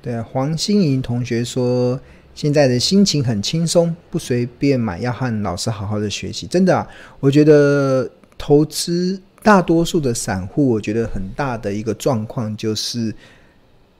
对啊，黄心怡同学说，现在的心情很轻松，不随便买，要和老师好好的学习。真的啊，我觉得投资大多数的散户，我觉得很大的一个状况就是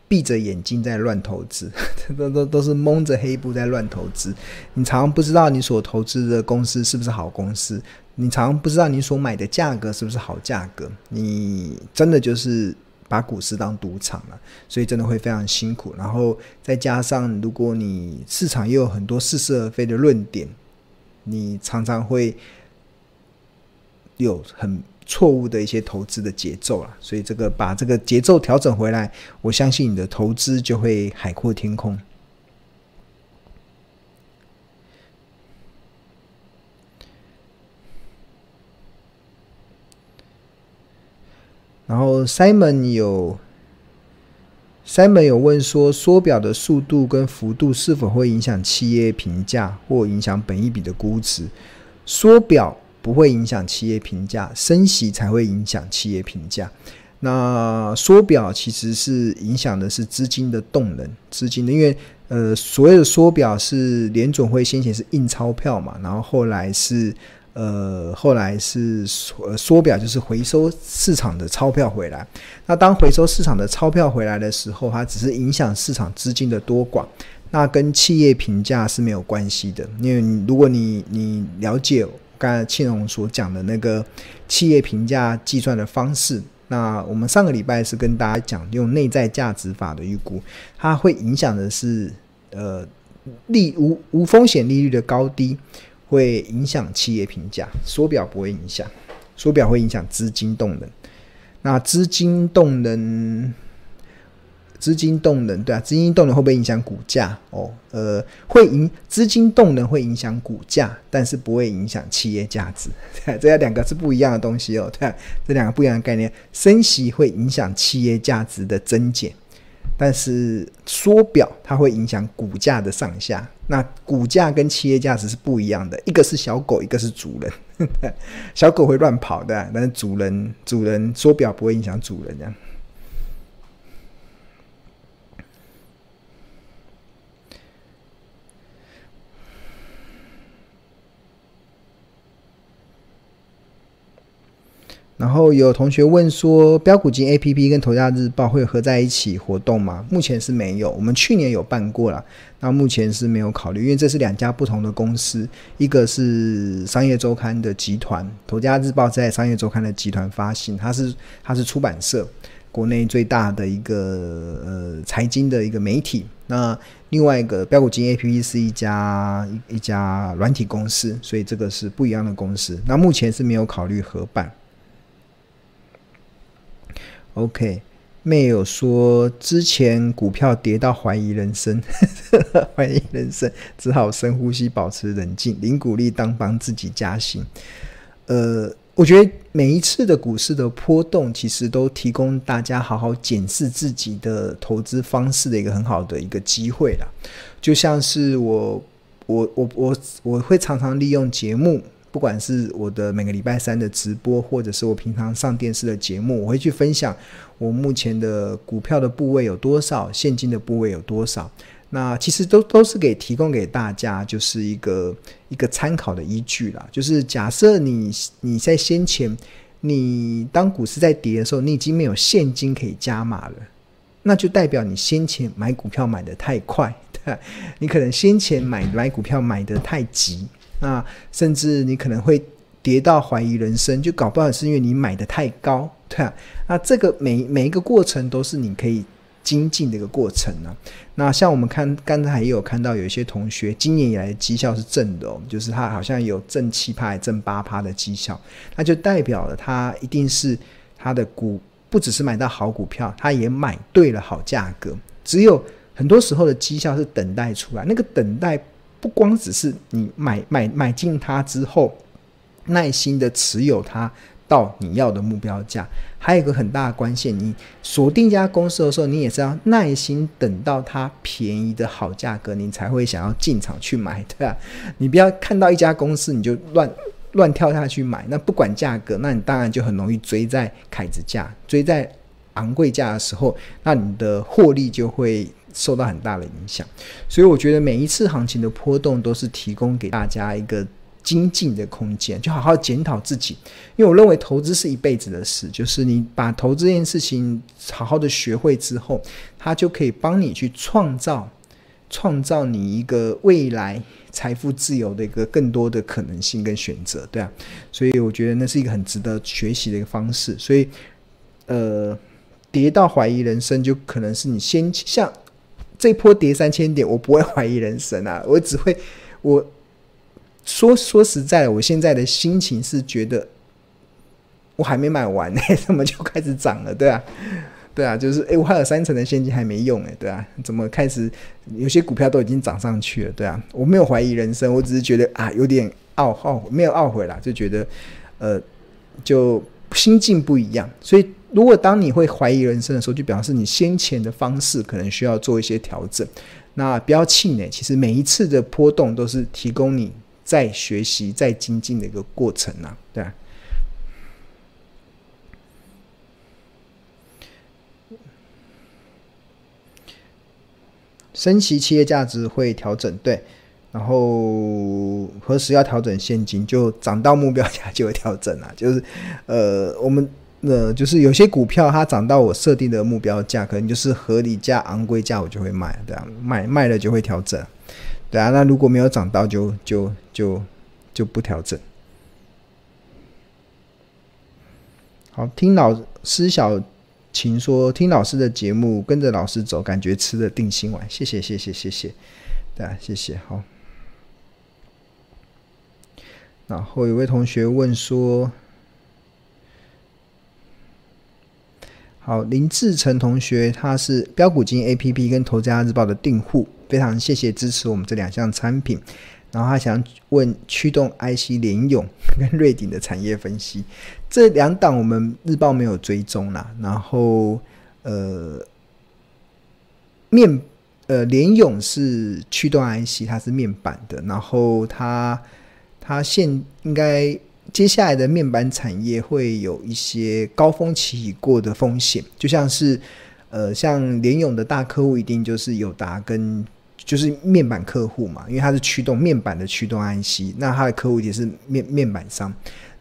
闭着眼睛在乱投资，都都都是蒙着黑布在乱投资。你常常不知道你所投资的公司是不是好公司，你常常不知道你所买的价格是不是好价格，你真的就是。把股市当赌场了，所以真的会非常辛苦。然后再加上，如果你市场又有很多似是而非的论点，你常常会有很错误的一些投资的节奏了。所以这个把这个节奏调整回来，我相信你的投资就会海阔天空。然后 Simon 有 Simon 有问说，缩表的速度跟幅度是否会影响企业评价或影响本一笔的估值？缩表不会影响企业评价，升息才会影响企业评价。那缩表其实是影响的是资金的动能，资金的，因为呃，所谓的缩表是联准会先前是印钞票嘛，然后后来是。呃，后来是缩缩表，就是回收市场的钞票回来。那当回收市场的钞票回来的时候，它只是影响市场资金的多寡，那跟企业评价是没有关系的。因为如果你你了解刚才庆荣所讲的那个企业评价计算的方式，那我们上个礼拜是跟大家讲用内在价值法的预估，它会影响的是呃利无无风险利率的高低。会影响企业评价，缩表不会影响，缩表会影响资金动能。那资金动能，资金动能，对啊，资金动能会不会影响股价？哦，呃，会影资金动能会影响股价，但是不会影响企业价值。对啊，这两个是不一样的东西哦。对啊，这两个不一样的概念，升息会影响企业价值的增减。但是缩表它会影响股价的上下，那股价跟企业价值是不一样的，一个是小狗，一个是主人。小狗会乱跑的，但是主人主人缩表不会影响主人这样。然后有同学问说，标股金 APP 跟投家日报会合在一起活动吗？目前是没有，我们去年有办过了，那目前是没有考虑，因为这是两家不同的公司，一个是商业周刊的集团，投家日报在商业周刊的集团发行，它是它是出版社，国内最大的一个呃财经的一个媒体。那另外一个标股金 APP 是一家一一家软体公司，所以这个是不一样的公司。那目前是没有考虑合办。OK，没有说之前股票跌到怀疑人生，怀疑人生，只好深呼吸，保持冷静，零鼓励当帮自己加薪。呃，我觉得每一次的股市的波动，其实都提供大家好好检视自己的投资方式的一个很好的一个机会啦。就像是我，我，我，我，我会常常利用节目。不管是我的每个礼拜三的直播，或者是我平常上电视的节目，我会去分享我目前的股票的部位有多少，现金的部位有多少。那其实都都是给提供给大家，就是一个一个参考的依据啦。就是假设你你在先前，你当股市在跌的时候，你已经没有现金可以加码了，那就代表你先前买股票买得太快，对，你可能先前买买股票买得太急。那甚至你可能会跌到怀疑人生，就搞不好是因为你买的太高，对啊。那这个每每一个过程都是你可以精进的一个过程呢、那像我们看刚才也有看到有一些同学今年以来的绩效是正的哦，就是他好像有正七趴、正八趴的绩效，那就代表了他一定是他的股不只是买到好股票，他也买对了好价格。只有很多时候的绩效是等待出来，那个等待。不光只是你买买买进它之后，耐心的持有它到你要的目标价。还有一个很大的关键，你锁定一家公司的时候，你也是要耐心等到它便宜的好价格，你才会想要进场去买，对吧？你不要看到一家公司你就乱乱跳下去买，那不管价格，那你当然就很容易追在凯子价，追在昂贵价的时候，那你的获利就会受到很大的影响。所以我觉得每一次行情的波动都是提供给大家一个。精进的空间，就好好检讨自己，因为我认为投资是一辈子的事，就是你把投资这件事情好好的学会之后，它就可以帮你去创造，创造你一个未来财富自由的一个更多的可能性跟选择，对啊，所以我觉得那是一个很值得学习的一个方式。所以，呃，跌到怀疑人生，就可能是你先像这波跌三千点，我不会怀疑人生啊，我只会我。说说实在的，我现在的心情是觉得我还没买完呢，怎么就开始涨了？对啊，对啊，就是诶，我还有三成的现金还没用诶，对啊，怎么开始有些股票都已经涨上去了？对啊，我没有怀疑人生，我只是觉得啊，有点懊懊没有懊悔啦，就觉得呃，就心境不一样。所以，如果当你会怀疑人生的时候，就表示你先前的方式可能需要做一些调整。那不要气馁，其实每一次的波动都是提供你。在学习、在精进的一个过程啊，对啊。升息企业价值会调整，对。然后何时要调整现金？就涨到目标价就会调整啊。就是呃，我们呃，就是有些股票它涨到我设定的目标价，可能就是合理价、昂贵价，我就会卖，对啊，卖卖了就会调整。对啊，那如果没有涨到就，就就就就不调整。好，听老师小琴说，听老师的节目，跟着老师走，感觉吃了定心丸。谢谢，谢谢，谢谢。对啊，谢谢。好。然后有位同学问说，好，林志成同学，他是标股金 A P P 跟投资家日报的订户。非常谢谢支持我们这两项产品，然后他想问驱动 IC 联咏跟瑞鼎的产业分析，这两档我们日报没有追踪啦。然后呃面呃联咏是驱动 IC，它是面板的，然后它它现应该接下来的面板产业会有一些高峰期已过的风险，就像是呃像联咏的大客户一定就是友达跟。就是面板客户嘛，因为它是驱动面板的驱动 IC，那它的客户也是面面板商。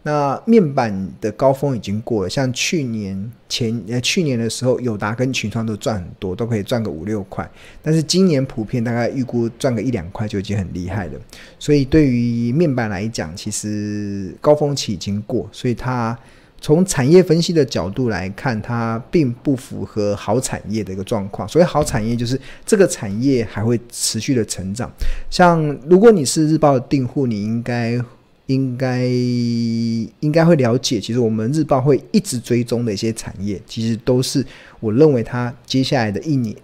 那面板的高峰已经过了，像去年前呃去年的时候，友达跟群创都赚很多，都可以赚个五六块。但是今年普遍大概预估赚个一两块就已经很厉害了。所以对于面板来讲，其实高峰期已经过，所以它。从产业分析的角度来看，它并不符合好产业的一个状况。所以好产业就是这个产业还会持续的成长。像如果你是日报的订户，你应该应该应该会了解，其实我们日报会一直追踪的一些产业，其实都是我认为它接下来的一年，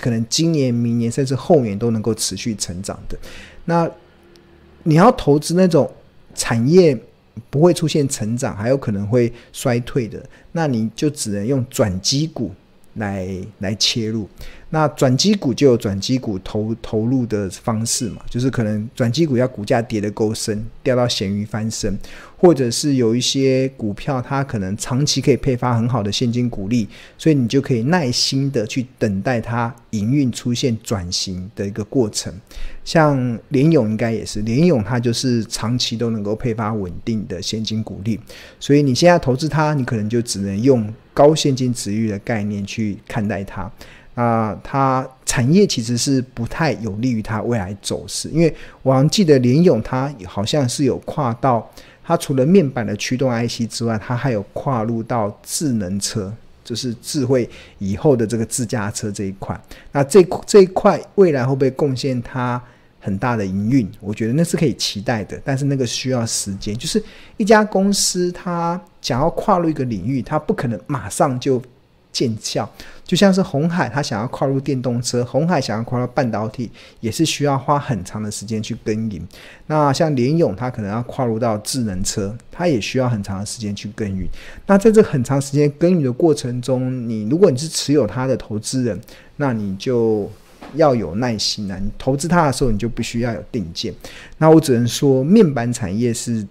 可能今年、明年甚至后年都能够持续成长的。那你要投资那种产业。不会出现成长，还有可能会衰退的，那你就只能用转机股来来切入。那转机股就有转机股投投入的方式嘛，就是可能转机股要股价跌得够深，掉到咸鱼翻身，或者是有一些股票它可能长期可以配发很好的现金股利，所以你就可以耐心的去等待它营运出现转型的一个过程。像联咏应该也是，联咏它就是长期都能够配发稳定的现金股利，所以你现在投资它，你可能就只能用高现金值域的概念去看待它。啊、它产业其实是不太有利于它未来走势，因为我记得联咏它好像是有跨到，它除了面板的驱动 IC 之外，它还有跨入到智能车，就是智慧以后的这个自驾车这一块。那这这一块未来会不会贡献它很大的营运？我觉得那是可以期待的，但是那个需要时间。就是一家公司它想要跨入一个领域，它不可能马上就。见效。就像是红海，他想要跨入电动车；红海想要跨入半导体，也是需要花很长的时间去耕耘。那像联咏，他可能要跨入到智能车，他也需要很长的时间去耕耘。那在这很长时间耕耘的过程中，你如果你是持有他的投资人，那你就要有耐心啊！你投资他的时候，你就必须要有定见。那我只能说，面板产业是。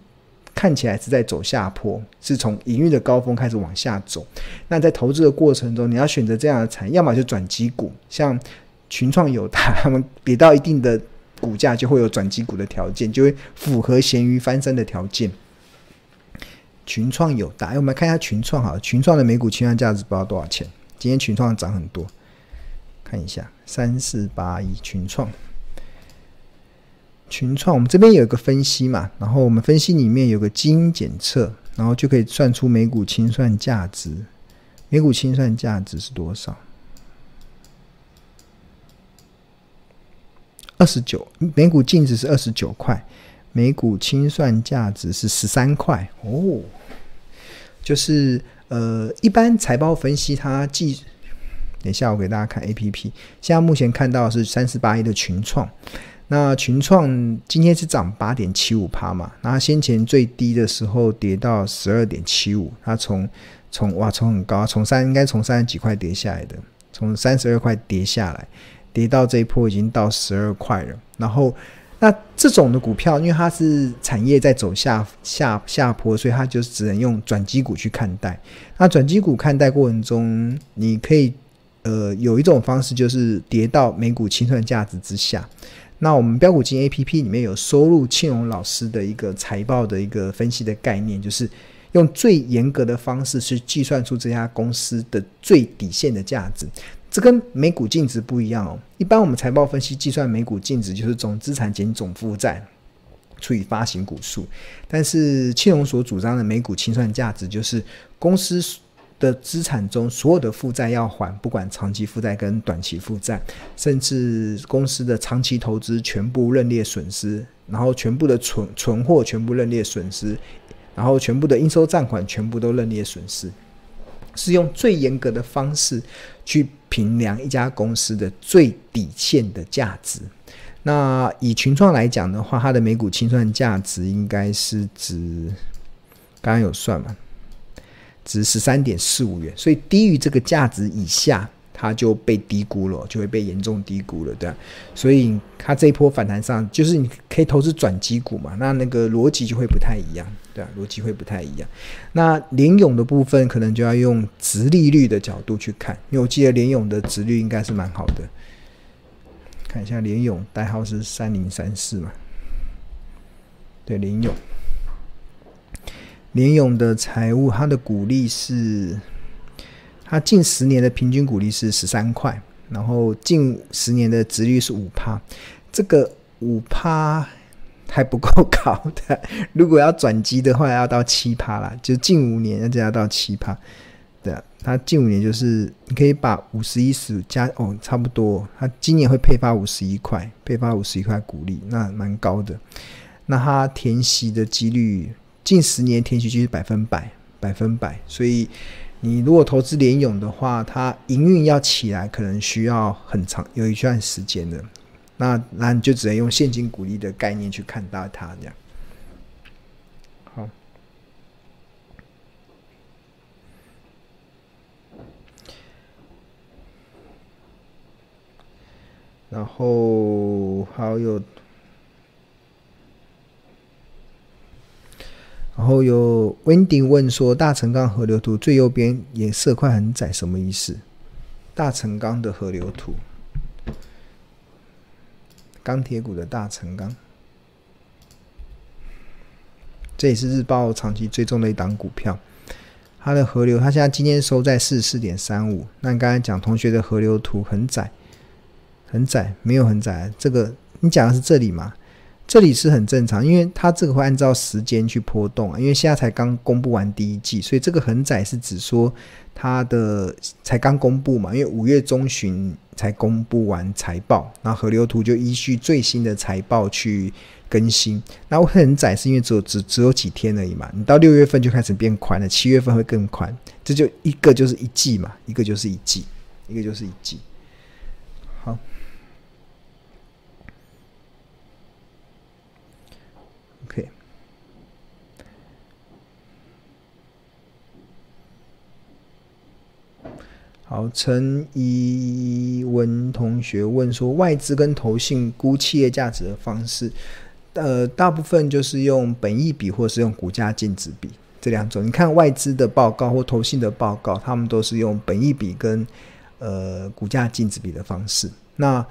看起来是在走下坡，是从营运的高峰开始往下走。那在投资的过程中，你要选择这样的产业，要么就转机股，像群创、友达，他们跌到一定的股价，就会有转机股的条件，就会符合咸鱼翻身的条件。群创、友达，我们来看一下群创哈，群创的每股清算价值不知道多少钱？今天群创涨很多，看一下三四八一群创。群创，我们这边有一个分析嘛，然后我们分析里面有个基因检测，然后就可以算出每股清算价值。每股清算价值是多少？二十九，每股净值是二十九块，每股清算价值是十三块哦。就是呃，一般财报分析它计，等一下我给大家看 APP，现在目前看到是三十八亿的群创。那群创今天是涨八点七五趴嘛？那先前最低的时候跌到十二点七五，它从从哇从很高，从三应该从三十几块跌下来的，从三十二块跌下来，跌到这一波已经到十二块了。然后那这种的股票，因为它是产业在走下下下坡，所以它就只能用转机股去看待。那转机股看待过程中，你可以呃有一种方式就是跌到每股清算价值之下。那我们标股金 A P P 里面有收录庆荣老师的一个财报的一个分析的概念，就是用最严格的方式去计算出这家公司的最底线的价值。这跟每股净值不一样哦。一般我们财报分析计算每股净值就是总资产减总负债除以发行股数，但是庆荣所主张的每股清算价值就是公司。的资产中所有的负债要还，不管长期负债跟短期负债，甚至公司的长期投资全部认列损失，然后全部的存存货全部认列损失，然后全部的应收账款全部都认列损失，是用最严格的方式去评量一家公司的最底线的价值。那以群创来讲的话，它的每股清算价值应该是指，刚刚有算嘛？值十三点四五元，所以低于这个价值以下，它就被低估了，就会被严重低估了，对吧？所以它这一波反弹上，就是你可以投资转机股嘛，那那个逻辑就会不太一样，对啊？逻辑会不太一样。那联勇的部分可能就要用殖利率的角度去看，因为我记得联勇的殖率应该是蛮好的。看一下联勇代号是三零三四嘛，对，联勇。联咏的财务，它的股利是，它近十年的平均股利是十三块，然后近十年的殖率是五趴，这个五趴还不够高的，如果要转机的话，要到七趴啦，就近五年就要到七趴，对啊，它近五年就是你可以把五十一十加哦，差不多，它今年会配发五十一块，配发五十一块股利，那蛮高的，那它填息的几率。近十年填息率是百分百，百分百。所以你如果投资联永的话，它营运要起来，可能需要很长，有一段时间的。那那你就只能用现金股利的概念去看待它，这样。好。然后还有。然后有 Wendy 问说：“大成钢河流图最右边颜色块很窄，什么意思？”大成钢的河流图，钢铁股的大成钢，这也是日报长期追踪的一档股票。它的河流，它现在今天收在四十四点三五。那你刚才讲同学的河流图很窄，很窄，没有很窄。这个你讲的是这里吗？这里是很正常，因为它这个会按照时间去波动啊。因为现在才刚公布完第一季，所以这个很窄是指说它的才刚公布嘛。因为五月中旬才公布完财报，然后河流图就依序最新的财报去更新。那会很窄是因为只有只只有几天而已嘛。你到六月份就开始变宽了，七月份会更宽。这就一个就是一季嘛，一个就是一季，一个就是一季。好。好，陈怡文同学问说，外资跟投信估企业价值的方式，呃，大部分就是用本益比或是用股价净值比这两种。你看外资的报告或投信的报告，他们都是用本益比跟呃股价净值比的方式。那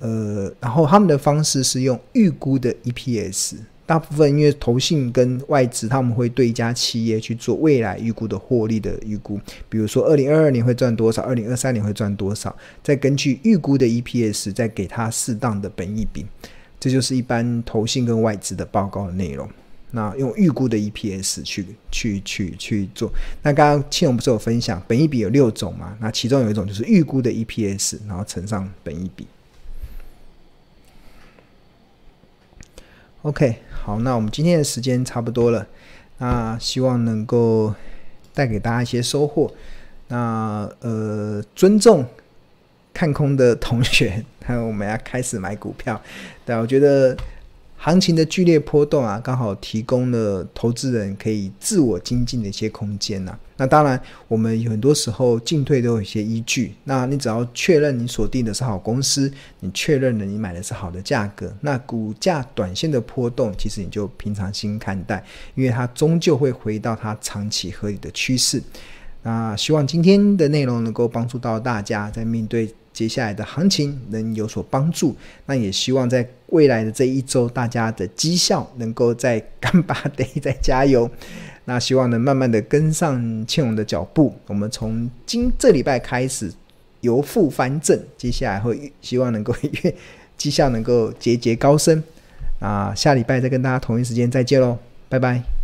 呃，然后他们的方式是用预估的 EPS。大部分因为投信跟外资，他们会对一家企业去做未来预估的获利的预估，比如说二零二二年会赚多少，二零二三年会赚多少，再根据预估的 EPS 再给它适当的本益比，这就是一般投信跟外资的报告的内容。那用预估的 EPS 去去去去做。那刚刚庆荣不是有分享，本益比有六种嘛？那其中有一种就是预估的 EPS，然后乘上本益比。OK。好，那我们今天的时间差不多了，那希望能够带给大家一些收获。那呃，尊重看空的同学，还有我们要开始买股票。对，我觉得。行情的剧烈波动啊，刚好提供了投资人可以自我精进的一些空间呐、那当然，我们有很多时候进退都有一些依据。那你只要确认你锁定的是好公司，你确认了你买的是好的价格，那股价短线的波动，其实你就平常心看待，因为它终究会回到它长期合理的趋势。那希望今天的内容能够帮助到大家，在面对。接下来的行情能有所帮助，那也希望在未来的这一周，大家的绩效能够在干巴得再加油。那希望能慢慢的跟上庆荣的脚步，我们从今这礼拜开始由负翻正，接下来会希望能够越绩效能够节节高升。啊，下礼拜再跟大家同一时间再见喽，拜拜。